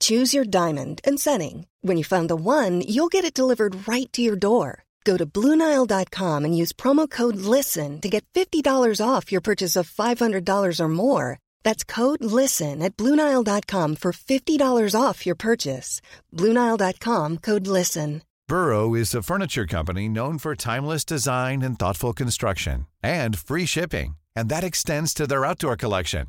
Choose your diamond and setting. When you find the one, you'll get it delivered right to your door. Go to Bluenile.com and use promo code LISTEN to get $50 off your purchase of $500 or more. That's code LISTEN at Bluenile.com for $50 off your purchase. Bluenile.com code LISTEN. Burrow is a furniture company known for timeless design and thoughtful construction and free shipping, and that extends to their outdoor collection.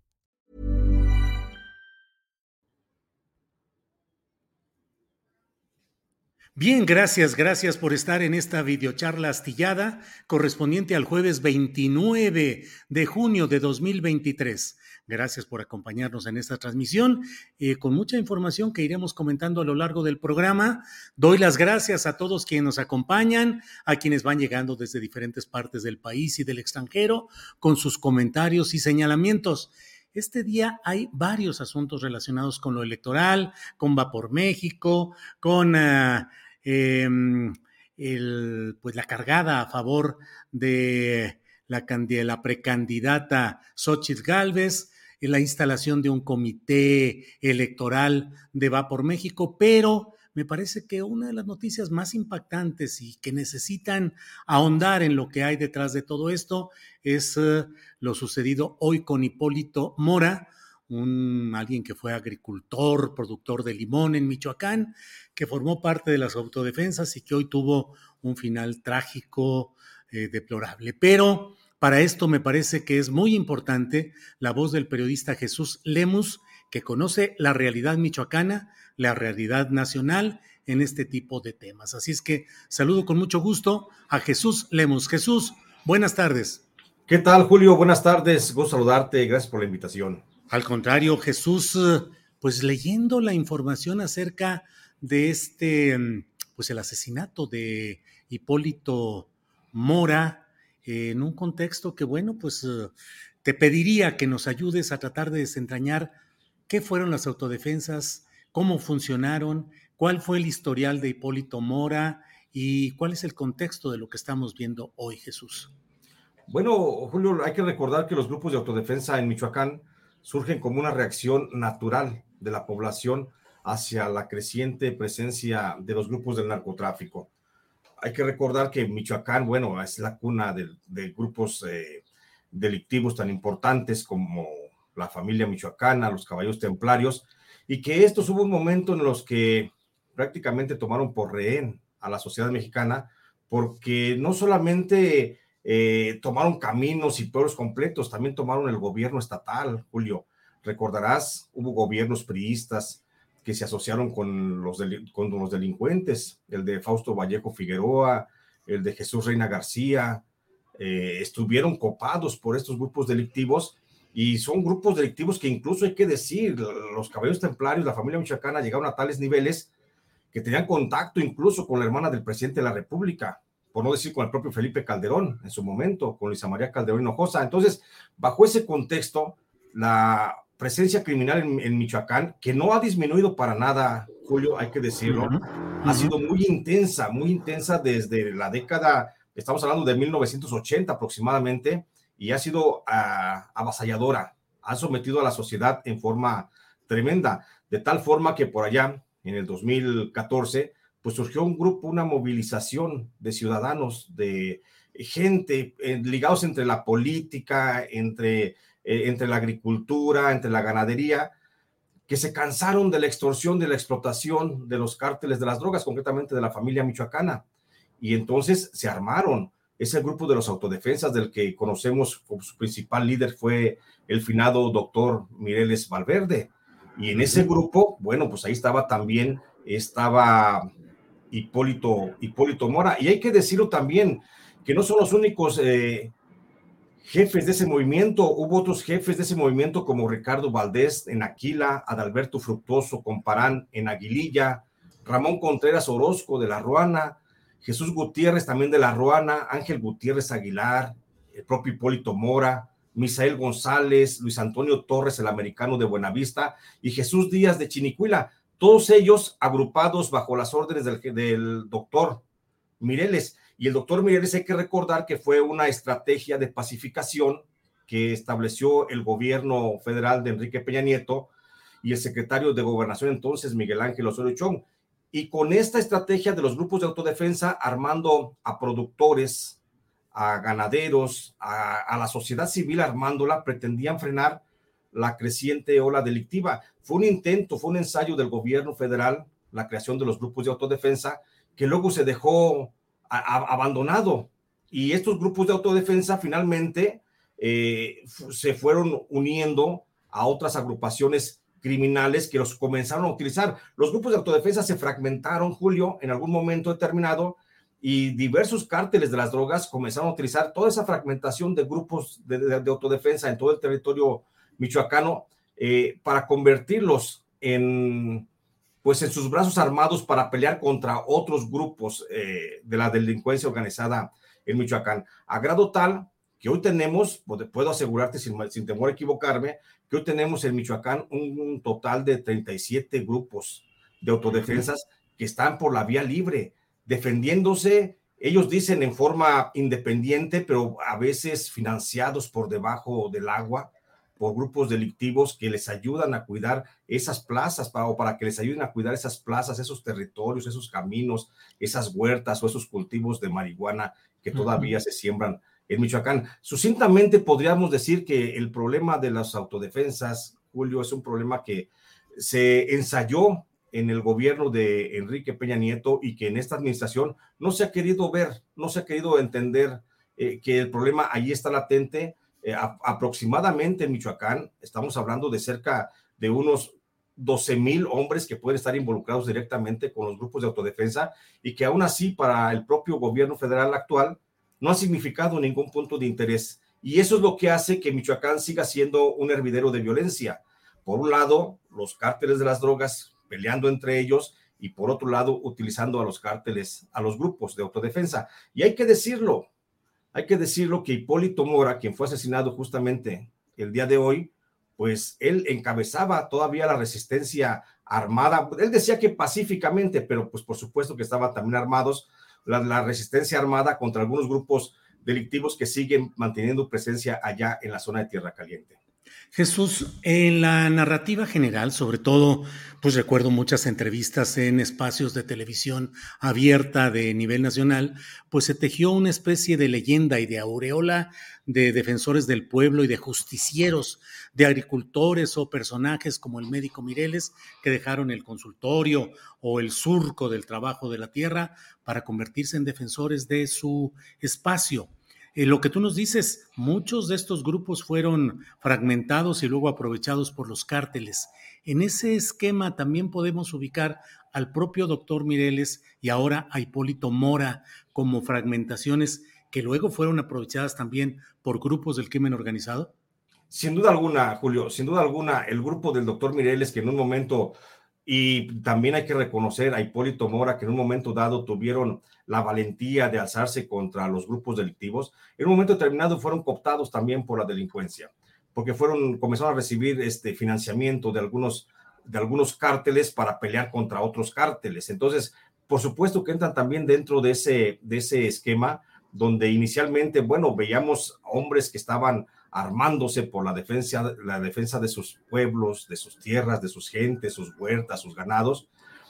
Bien, gracias, gracias por estar en esta videocharla astillada correspondiente al jueves 29 de junio de 2023. Gracias por acompañarnos en esta transmisión eh, con mucha información que iremos comentando a lo largo del programa. Doy las gracias a todos quienes nos acompañan, a quienes van llegando desde diferentes partes del país y del extranjero con sus comentarios y señalamientos. Este día hay varios asuntos relacionados con lo electoral, con Va por México, con eh, el, pues la cargada a favor de la, de la precandidata Xochitl Galvez, la instalación de un comité electoral de Va por México, pero me parece que una de las noticias más impactantes y que necesitan ahondar en lo que hay detrás de todo esto es uh, lo sucedido hoy con Hipólito Mora, un alguien que fue agricultor, productor de limón en Michoacán, que formó parte de las autodefensas y que hoy tuvo un final trágico, eh, deplorable. Pero para esto me parece que es muy importante la voz del periodista Jesús Lemus, que conoce la realidad michoacana, la realidad nacional en este tipo de temas. Así es que saludo con mucho gusto a Jesús Lemus. Jesús, buenas tardes. ¿Qué tal, Julio? Buenas tardes. Gusto saludarte. Gracias por la invitación. Al contrario, Jesús, pues leyendo la información acerca de este, pues el asesinato de Hipólito Mora, en un contexto que, bueno, pues te pediría que nos ayudes a tratar de desentrañar qué fueron las autodefensas, cómo funcionaron, cuál fue el historial de Hipólito Mora y cuál es el contexto de lo que estamos viendo hoy, Jesús. Bueno, Julio, hay que recordar que los grupos de autodefensa en Michoacán surgen como una reacción natural de la población hacia la creciente presencia de los grupos del narcotráfico. Hay que recordar que Michoacán, bueno, es la cuna de, grupos eh, delictivos tan importantes como la familia michoacana, los caballos templarios, y que estos hubo un momento en los que prácticamente tomaron por rehén a la sociedad mexicana, porque no solamente eh, tomaron caminos y pueblos completos, también tomaron el gobierno estatal, Julio. Recordarás, hubo gobiernos priistas que se asociaron con los, con los delincuentes, el de Fausto Vallejo Figueroa, el de Jesús Reina García, eh, estuvieron copados por estos grupos delictivos y son grupos delictivos que incluso hay que decir, los caballeros templarios, la familia michoacana llegaron a tales niveles que tenían contacto incluso con la hermana del presidente de la República, por no decir con el propio Felipe Calderón en su momento, con Luisa María Calderón Hinojosa. Entonces, bajo ese contexto, la presencia criminal en, Michoacán, que no ha disminuido para nada, Julio, hay que decirlo, ha sido muy intensa, muy intensa desde la década, estamos hablando de 1980 aproximadamente, y ha sido uh, avasalladora, ha sometido a la sociedad en forma tremenda, de tal forma que por allá, en el 2014, pues surgió un grupo, una movilización de ciudadanos, de gente eh, ligados entre la política, entre, eh, entre la agricultura, entre la ganadería, que se cansaron de la extorsión, de la explotación de los cárteles de las drogas, concretamente de la familia michoacana. Y entonces se armaron, ese grupo de los autodefensas del que conocemos como su principal líder fue el finado doctor Mireles Valverde. Y en ese grupo, bueno, pues ahí estaba también, estaba Hipólito, Hipólito Mora. Y hay que decirlo también, que no son los únicos eh, jefes de ese movimiento, hubo otros jefes de ese movimiento como Ricardo Valdés en Aquila, Adalberto Fructuoso Comparán en Aguililla, Ramón Contreras Orozco de La Ruana, Jesús Gutiérrez también de La Ruana, Ángel Gutiérrez Aguilar, el propio Hipólito Mora, Misael González, Luis Antonio Torres, el americano de Buenavista, y Jesús Díaz de Chinicuila, todos ellos agrupados bajo las órdenes del, del doctor Mireles. Y el doctor Mireles hay que recordar que fue una estrategia de pacificación que estableció el gobierno federal de Enrique Peña Nieto y el secretario de Gobernación entonces, Miguel Ángel Osorio Chong. Y con esta estrategia de los grupos de autodefensa, armando a productores, a ganaderos, a, la sociedad civil armándola, pretendían frenar la creciente ola delictiva. Fue un intento, fue un ensayo del gobierno federal, la creación de los grupos de autodefensa, que luego se dejó abandonado. Y estos grupos de autodefensa finalmente eh, se fueron uniendo a otras agrupaciones criminales que los comenzaron a utilizar. Los grupos de autodefensa se fragmentaron, Julio, en algún momento determinado, y diversos cárteles de las drogas comenzaron a utilizar toda esa fragmentación de grupos de, autodefensa en todo el territorio michoacano eh, para convertirlos en, pues, en sus brazos armados para pelear contra otros grupos eh, de la delincuencia organizada en Michoacán, a grado tal que hoy tenemos, puedo asegurarte sin, sin temor a equivocarme, que hoy tenemos en Michoacán un, total de 37 grupos de autodefensas que están por la vía libre, defendiéndose, ellos dicen en forma independiente, pero a veces financiados por debajo del agua por grupos delictivos que les ayudan a cuidar esas plazas para, o para que les ayuden a cuidar esas plazas, esos territorios, esos caminos, esas huertas o esos cultivos de marihuana que todavía se siembran en Michoacán. Sucintamente podríamos decir que el problema de las autodefensas, Julio, es un problema que se ensayó en el gobierno de Enrique Peña Nieto y que en esta administración no se ha querido ver, no se ha querido entender eh, que el problema allí está latente. Eh, aproximadamente en Michoacán, estamos hablando de cerca de unos 12 mil hombres que pueden estar involucrados directamente con los grupos de autodefensa y que aún así para el propio gobierno federal actual no ha significado ningún punto de interés. Y eso es lo que hace que Michoacán siga siendo un hervidero de violencia. Por un lado, los cárteles de las drogas peleando entre ellos y por otro lado, utilizando a los cárteles, a los grupos de autodefensa. Y hay que decirlo, hay que decirlo que Hipólito Mora, quien fue asesinado justamente el día de hoy, pues él encabezaba todavía la resistencia armada. Él decía que pacíficamente, pero pues por supuesto que estaban también armados la, resistencia armada contra algunos grupos delictivos que siguen manteniendo presencia allá en la zona de Tierra Caliente. Jesús, en la narrativa general, sobre todo, pues recuerdo muchas entrevistas en espacios de televisión abierta de nivel nacional, pues se tejió una especie de leyenda y de aureola de defensores del pueblo y de justicieros, de agricultores o personajes como el médico Mireles, que dejaron el consultorio o el surco del trabajo de la tierra para convertirse en defensores de su espacio. Eh, lo que tú nos dices, muchos de estos grupos fueron fragmentados y luego aprovechados por los cárteles. En ese esquema también podemos ubicar al propio doctor Mireles y ahora a Hipólito Mora como fragmentaciones que luego fueron aprovechadas también por grupos del crimen organizado? Sin duda alguna, Julio, sin duda alguna, el grupo del doctor Mireles que en un momento y también hay que reconocer a Hipólito Mora, que en un momento dado tuvieron la valentía de alzarse contra los grupos delictivos. En un momento determinado fueron cooptados también por la delincuencia, porque fueron, comenzaron a recibir este financiamiento de algunos, de algunos cárteles para pelear contra otros cárteles. Entonces, por supuesto que entran también dentro de ese, de ese esquema donde inicialmente, bueno, veíamos hombres que estaban armándose por la defensa, la defensa de sus pueblos, de sus tierras, de sus gentes, sus huertas, sus ganados,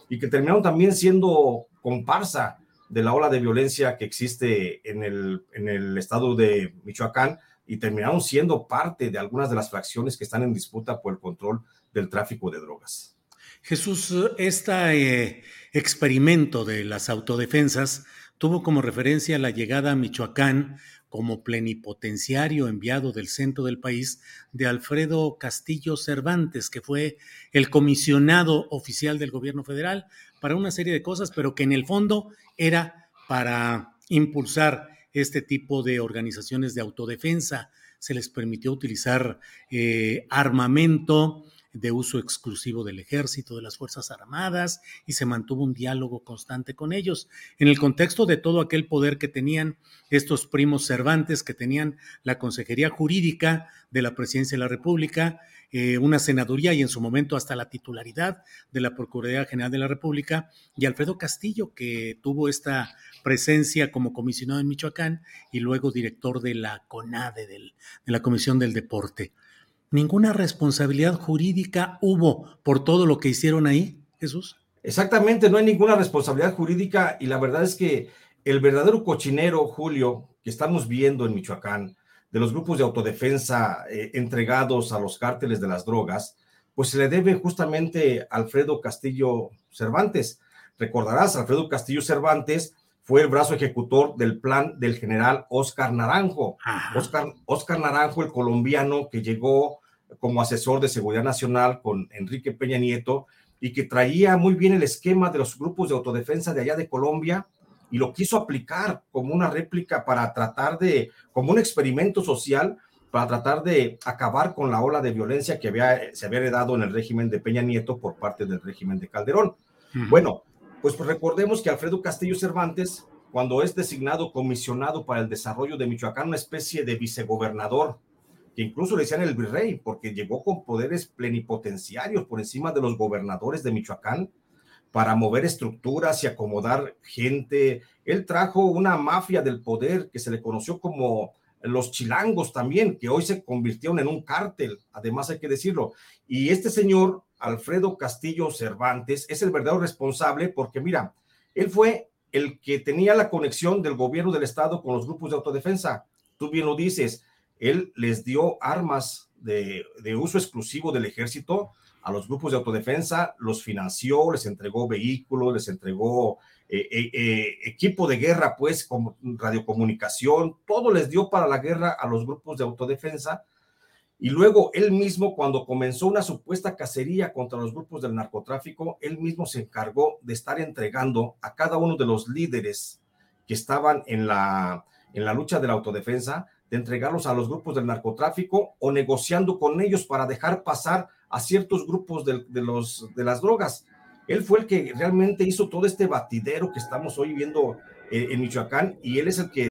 y que terminaron también siendo comparsa de la ola de violencia que existe en el, en el estado de Michoacán y terminaron siendo parte de algunas de las fracciones que están en disputa por el control del tráfico de drogas. Jesús, este experimento de las autodefensas tuvo como referencia la llegada a Michoacán como plenipotenciario enviado del centro del país de Alfredo Castillo Cervantes, que fue el comisionado oficial del gobierno federal para una serie de cosas, pero que en el fondo era para impulsar este tipo de organizaciones de autodefensa. Se les permitió utilizar eh, armamento, de uso exclusivo del ejército, de las Fuerzas Armadas, y se mantuvo un diálogo constante con ellos, en el contexto de todo aquel poder que tenían estos primos Cervantes, que tenían la Consejería Jurídica de la Presidencia de la República, eh, una senaduría y en su momento hasta la titularidad de la Procuraduría General de la República, y Alfredo Castillo, que tuvo esta presencia como comisionado en Michoacán y luego director de la CONADE, de la Comisión del Deporte ninguna responsabilidad jurídica hubo por todo lo que hicieron ahí, Jesús. Exactamente, no hay ninguna responsabilidad jurídica y la verdad es que el verdadero cochinero, Julio, que estamos viendo en Michoacán, de los grupos de autodefensa eh, entregados a los cárteles de las drogas, pues se le debe justamente a Alfredo Castillo Cervantes. Recordarás, Alfredo Castillo Cervantes fue el brazo ejecutor del plan del general Oscar Naranjo. Oscar, Oscar Naranjo, el colombiano que llegó como asesor de seguridad nacional con Enrique Peña Nieto y que traía muy bien el esquema de los grupos de autodefensa de allá de Colombia y lo quiso aplicar como una réplica para tratar de, como un experimento social, para tratar de acabar con la ola de violencia que había, se había heredado en el régimen de Peña Nieto por parte del régimen de Calderón. Bueno, pues, pues recordemos que Alfredo Castillo Cervantes, cuando es designado comisionado para el desarrollo de Michoacán, una especie de vicegobernador que incluso le decían el virrey, porque llegó con poderes plenipotenciarios por encima de los gobernadores de Michoacán para mover estructuras y acomodar gente. Él trajo una mafia del poder que se le conoció como los chilangos también, que hoy se convirtieron en un cártel, además hay que decirlo. Y este señor, Alfredo Castillo Cervantes, es el verdadero responsable porque, mira, él fue el que tenía la conexión del gobierno del Estado con los grupos de autodefensa. Tú bien lo dices, él les dio armas de, uso exclusivo del ejército a los grupos de autodefensa, los financió, les entregó vehículos, les entregó eh, eh, eh, equipo de guerra, pues, como radiocomunicación, todo les dio para la guerra a los grupos de autodefensa. Y luego él mismo, cuando comenzó una supuesta cacería contra los grupos del narcotráfico, él mismo se encargó de estar entregando a cada uno de los líderes que estaban en la, en la lucha de la autodefensa, de entregarlos a los grupos del narcotráfico o negociando con ellos para dejar pasar a ciertos grupos de, los, de las drogas. Él fue el que realmente hizo todo este batidero que estamos hoy viendo eh, en Michoacán y él es el que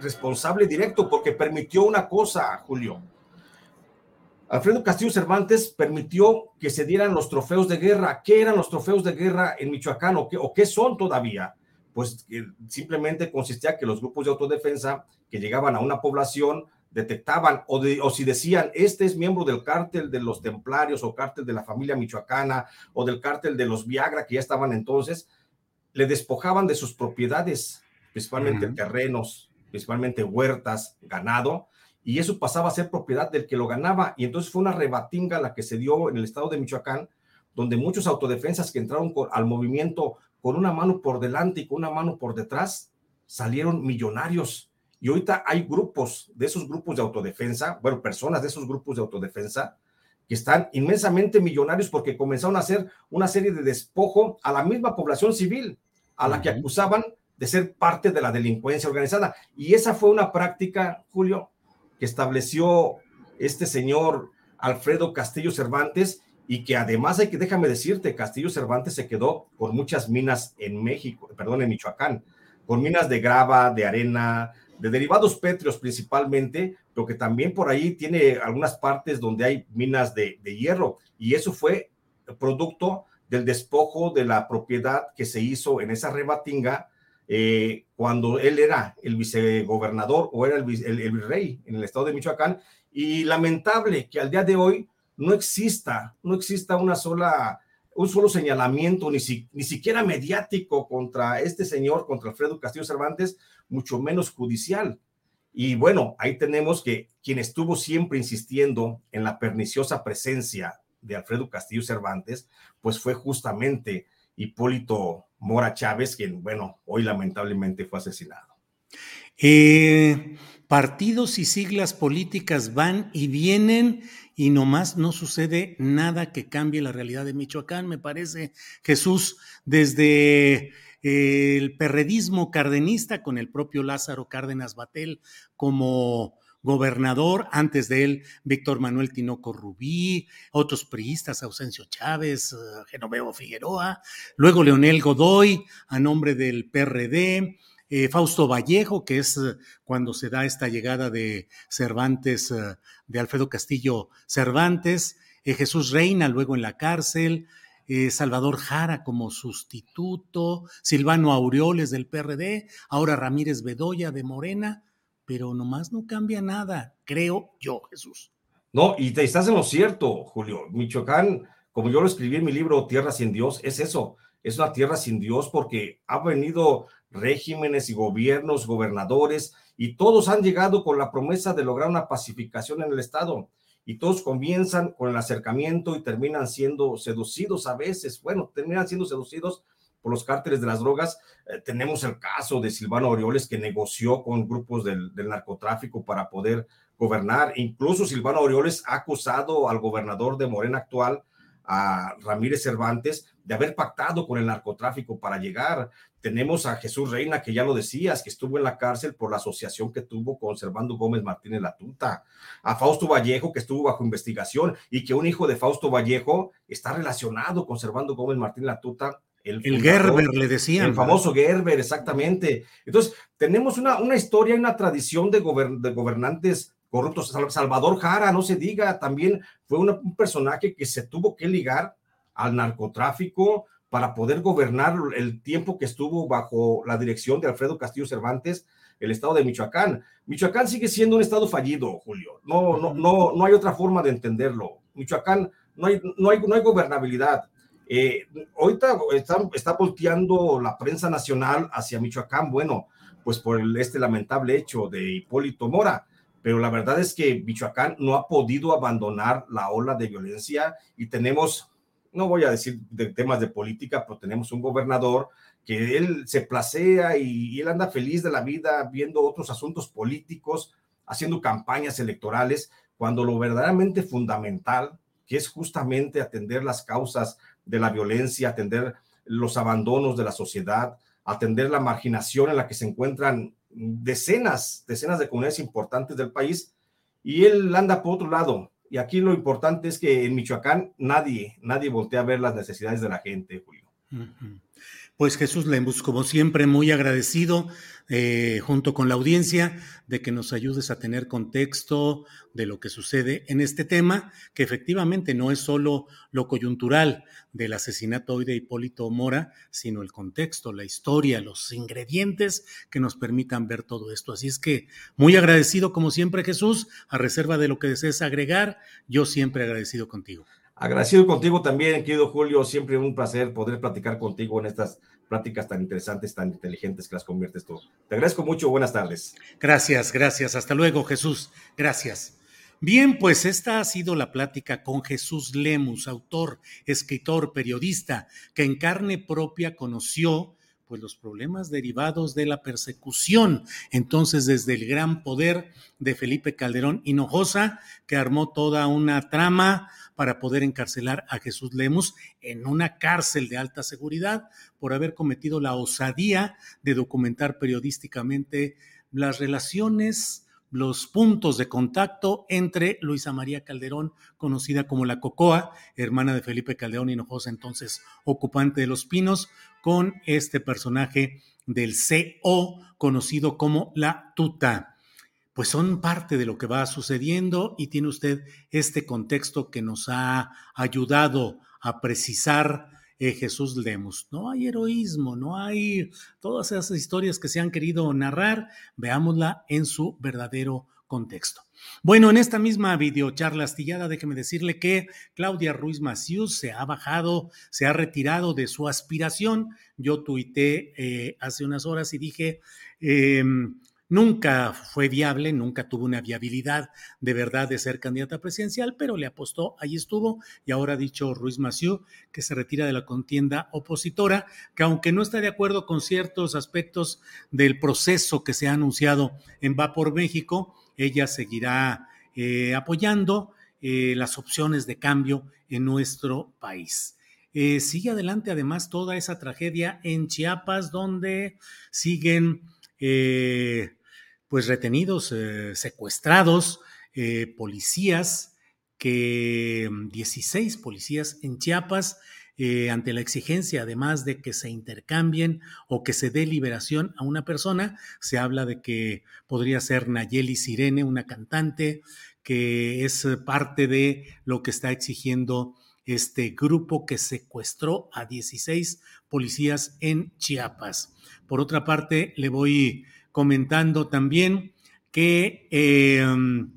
Responsable directo porque permitió una cosa, Julio. Alfredo Castillo Cervantes permitió que se dieran los trofeos de guerra. ¿Qué eran los trofeos de guerra en Michoacán o qué, o qué son todavía? Pues simplemente consistía que los grupos de autodefensa que llegaban a una población detectaban o, o, si decían, este es miembro del cártel de los templarios o cártel de la familia michoacana o del cártel de los Viagra que ya estaban entonces, le despojaban de sus propiedades, principalmente terrenos, principalmente huertas, ganado, y eso pasaba a ser propiedad del que lo ganaba. Y entonces fue una rebatinga la que se dio en el estado de Michoacán, donde muchos autodefensas que entraron al movimiento con una mano por delante y con una mano por detrás, salieron millonarios y ahorita hay grupos de esos grupos de autodefensa, bueno, personas de esos grupos de autodefensa que están inmensamente millonarios porque comenzaron a hacer una serie de despojo a la misma población civil, a la que acusaban de ser parte de la delincuencia organizada. Y esa fue una práctica, Julio, que estableció este señor Alfredo Castillo Cervantes y que además hay que, déjame decirte, Castillo Cervantes se quedó con muchas minas en México, perdón, en Michoacán, con minas de grava, de arena, de derivados pétreos principalmente, pero que también por ahí tiene algunas partes donde hay minas de, hierro. Y eso fue producto del despojo de la propiedad que se hizo en esa rebatinga eh, cuando él era el vicegobernador o era el, el, virrey en el estado de Michoacán. Y lamentable que al día de hoy no exista, no exista una sola un solo señalamiento, ni, ni siquiera mediático contra este señor, contra Alfredo Castillo Cervantes, mucho menos judicial. Y bueno, ahí tenemos que quien estuvo siempre insistiendo en la perniciosa presencia de Alfredo Castillo Cervantes, pues fue justamente Hipólito Mora Chávez, quien, bueno, hoy lamentablemente fue asesinado. Eh, partidos y siglas políticas van y vienen y nomás no sucede nada que cambie la realidad de Michoacán, me parece, Jesús, desde eh, el perredismo cardenista con el propio Lázaro Cárdenas Batel como gobernador, antes de él Víctor Manuel Tinoco Rubí, otros priistas, Ausencio Chávez, eh, Genoveo Figueroa, luego Leonel Godoy a nombre del PRD, eh, Fausto Vallejo, que es eh, cuando se da esta llegada de Cervantes, de Alfredo Castillo Cervantes, Jesús Reina luego en la cárcel, Salvador Jara como sustituto, Silvano Aureoles del PRD, ahora Ramírez Bedoya de Morena, pero nomás no cambia nada, creo yo, Jesús. No, y te estás en lo cierto, Julio. Michoacán, como yo lo escribí en mi libro Tierra sin Dios, es eso, es una tierra sin Dios porque ha venido regímenes y gobiernos, gobernadores, y todos han llegado con la promesa de lograr una pacificación en el Estado. Y todos comienzan con el acercamiento y terminan siendo seducidos a veces. Bueno, terminan siendo seducidos por los cárteles de las drogas. Eh, tenemos el caso de Silvano Orioles que negoció con grupos del, del, narcotráfico para poder gobernar. Incluso Silvano Orioles ha acusado al gobernador de Morena actual, a Ramírez Cervantes, de haber pactado con el narcotráfico para llegar. Tenemos a Jesús Reina, que ya lo decías, que estuvo en la cárcel por la asociación que tuvo con Servando Gómez Martínez Latuta. A Fausto Vallejo, que estuvo bajo investigación y que un hijo de Fausto Vallejo está relacionado con Servando Gómez Martínez Latuta. El, el Gerber, le decían. El famoso Gerber, exactamente. Entonces, tenemos una, una historia y una tradición de, de gobernantes corruptos. Salvador Jara, no se diga, también fue un personaje que se tuvo que ligar al narcotráfico para poder gobernar el tiempo que estuvo bajo la dirección de Alfredo Castillo Cervantes, el estado de Michoacán. Michoacán sigue siendo un estado fallido, Julio. No, no, no, no hay otra forma de entenderlo. Michoacán no hay, no hay, no hay gobernabilidad. Eh, ahorita está, volteando la prensa nacional hacia Michoacán, bueno, pues por este lamentable hecho de Hipólito Mora pero la verdad es que Michoacán no ha podido abandonar la ola de violencia y tenemos no voy a decir de temas de política, pero tenemos un gobernador que él se placea y, él anda feliz de la vida viendo otros asuntos políticos, haciendo campañas electorales, cuando lo verdaderamente fundamental, que es justamente atender las causas de la violencia, atender los abandonos de la sociedad, atender la marginación en la que se encuentran decenas, decenas de comunidades importantes del país, y él anda por otro lado, y aquí lo importante es que en Michoacán nadie, nadie voltea a ver las necesidades de la gente, Julio. Pues Jesús Lembus, como siempre, muy agradecido eh, junto con la audiencia de que nos ayudes a tener contexto de lo que sucede en este tema, que efectivamente no es solo lo coyuntural del asesinato hoy de Hipólito Mora, sino el contexto, la historia, los ingredientes que nos permitan ver todo esto. Así es que muy agradecido como siempre Jesús, a reserva de lo que desees agregar, yo siempre agradecido contigo. Agradecido contigo también, querido Julio. Siempre un placer poder platicar contigo en estas pláticas tan interesantes, tan inteligentes que las conviertes tú. Te agradezco mucho. Buenas tardes. Gracias, gracias. Hasta luego, Jesús. Gracias. Bien, pues esta ha sido la plática con Jesús Lemus, autor, escritor, periodista, que en carne propia conoció pues los problemas derivados de la persecución. Entonces, desde el gran poder de Felipe Calderón Hinojosa, que armó toda una trama para poder encarcelar a Jesús Lemus en una cárcel de alta seguridad por haber cometido la osadía de documentar periodísticamente las relaciones los puntos de contacto entre Luisa María Calderón, conocida como la Cocoa, hermana de Felipe Calderón Hinojosa, entonces ocupante de Los Pinos, con este personaje del CO, conocido como la Tuta. Pues son parte de lo que va sucediendo y tiene usted este contexto que nos ha ayudado a precisar eh, Jesús Lemus. No hay heroísmo, no hay todas esas historias que se han querido narrar, veámosla en su verdadero contexto. Bueno, en esta misma videocharla astillada, déjeme decirle que Claudia Ruiz Maciús se ha bajado, se ha retirado de su aspiración. Yo tuité eh, hace unas horas y dije, em, Nunca fue viable, nunca tuvo una viabilidad de verdad de ser candidata presidencial, pero le apostó, ahí estuvo, y ahora ha dicho Ruiz Massieu que se retira de la contienda opositora, que aunque no está de acuerdo con ciertos aspectos del proceso que se ha anunciado en Va por México, ella seguirá eh, apoyando eh, las opciones de cambio en nuestro país. Eh, sigue adelante además toda esa tragedia en Chiapas, donde siguen pues retenidos, eh, secuestrados, eh, policías, que 16 mm, policías en Chiapas, eh, ante la exigencia, además de que se intercambien o que se dé liberación a una persona, se habla de que podría ser Nayeli Sirene, una cantante, que es parte de lo que está exigiendo este grupo que secuestró a 16 policías en Chiapas. Por otra parte, le voy comentando también que em,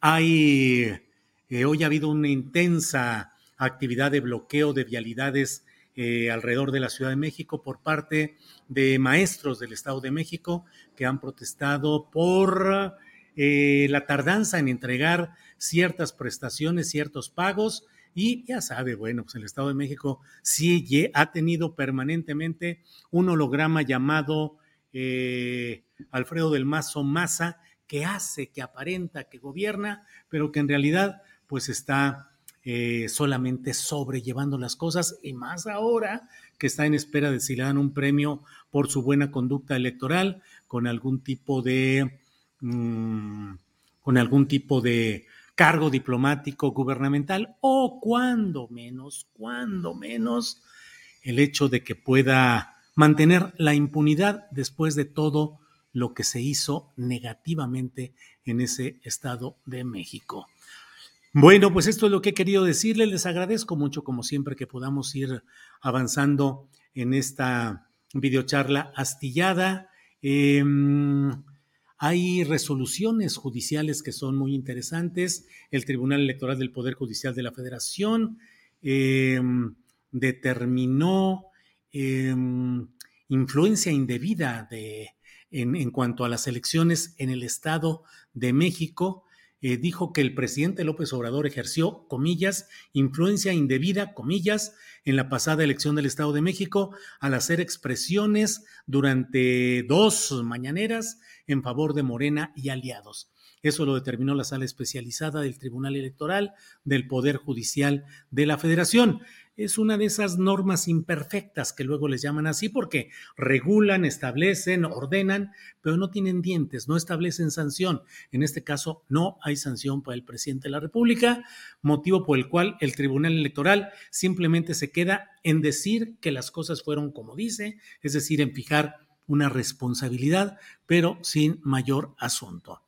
hay, eh, hoy ha habido una intensa actividad de bloqueo de vialidades eh, alrededor de la Ciudad de México por parte de maestros del Estado de México que han protestado por eh, la tardanza en entregar ciertas prestaciones, ciertos pagos. Y ya sabe, bueno, pues el Estado de México sí ha tenido permanentemente un holograma llamado eh, Alfredo del Mazo Maza, que hace, que aparenta, que gobierna, pero que en realidad pues está eh, solamente sobrellevando las cosas y más ahora que está en espera de si le dan un premio por su buena conducta electoral con algún tipo de mm, con algún tipo de cargo diplomático gubernamental o cuando menos, cuando menos el hecho de que pueda mantener la impunidad después de todo lo que se hizo negativamente en ese Estado de México. Bueno, pues esto es lo que he querido decirles. Les agradezco mucho, como siempre, que podamos ir avanzando en esta videocharla astillada. Em, hay resoluciones judiciales que son muy interesantes. El Tribunal Electoral del Poder Judicial de la Federación em, determinó Em, influencia indebida de, en, cuanto a las elecciones en el Estado de México. Eh, dijo que el presidente López Obrador ejerció, comillas, influencia indebida, comillas, en la pasada elección del Estado de México al hacer expresiones durante dos mañaneras en favor de Morena y aliados. Eso lo determinó la sala especializada del Tribunal Electoral del Poder Judicial de la Federación es una de esas normas imperfectas que luego les llaman así porque regulan, establecen, ordenan, pero no tienen dientes, no establecen sanción. En este caso, no hay sanción para el presidente de la República, motivo por el cual el Tribunal Electoral simplemente se queda en decir que las cosas fueron como dice, es decir, en fijar una responsabilidad, pero sin mayor asunto.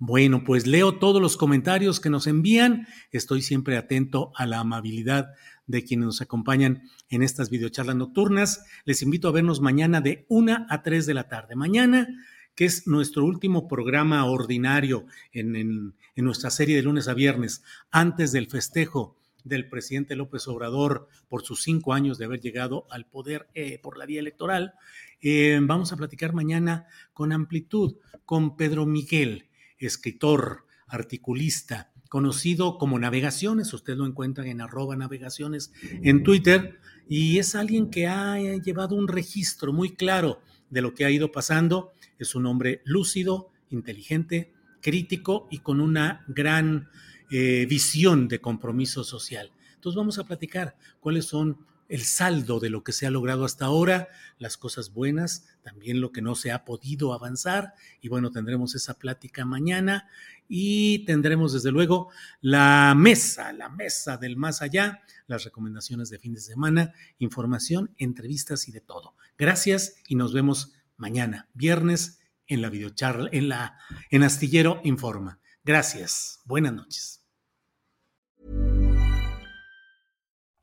Bueno, pues leo todos los comentarios que nos envían. Estoy siempre atento a la amabilidad de quienes nos acompañan en estas videocharlas nocturnas. Les invito a vernos mañana de 1 a 3 de la tarde. Mañana, que es nuestro último programa ordinario en, nuestra serie de lunes a viernes, antes del festejo del presidente López Obrador por sus cinco años de haber llegado al poder eh, por la vía electoral. Eh, vamos a platicar mañana con amplitud con Pedro Miguel, escritor, articulista, conocido como Navegaciones, usted lo encuentra en arroba navegaciones en Twitter, y es alguien que ha llevado un registro muy claro de lo que ha ido pasando. Es un hombre lúcido, inteligente, crítico y con una gran eh, visión de compromiso social. Entonces vamos a platicar cuáles son el saldo de lo que se ha logrado hasta ahora, las cosas buenas, también lo que no se ha podido avanzar. Y bueno, tendremos esa plática mañana y tendremos desde luego la mesa, la mesa del más allá, las recomendaciones de fin de semana, información, entrevistas y de todo. Gracias y nos vemos mañana, viernes, en la videocharla, en la en Astillero Informa. Gracias. Buenas noches.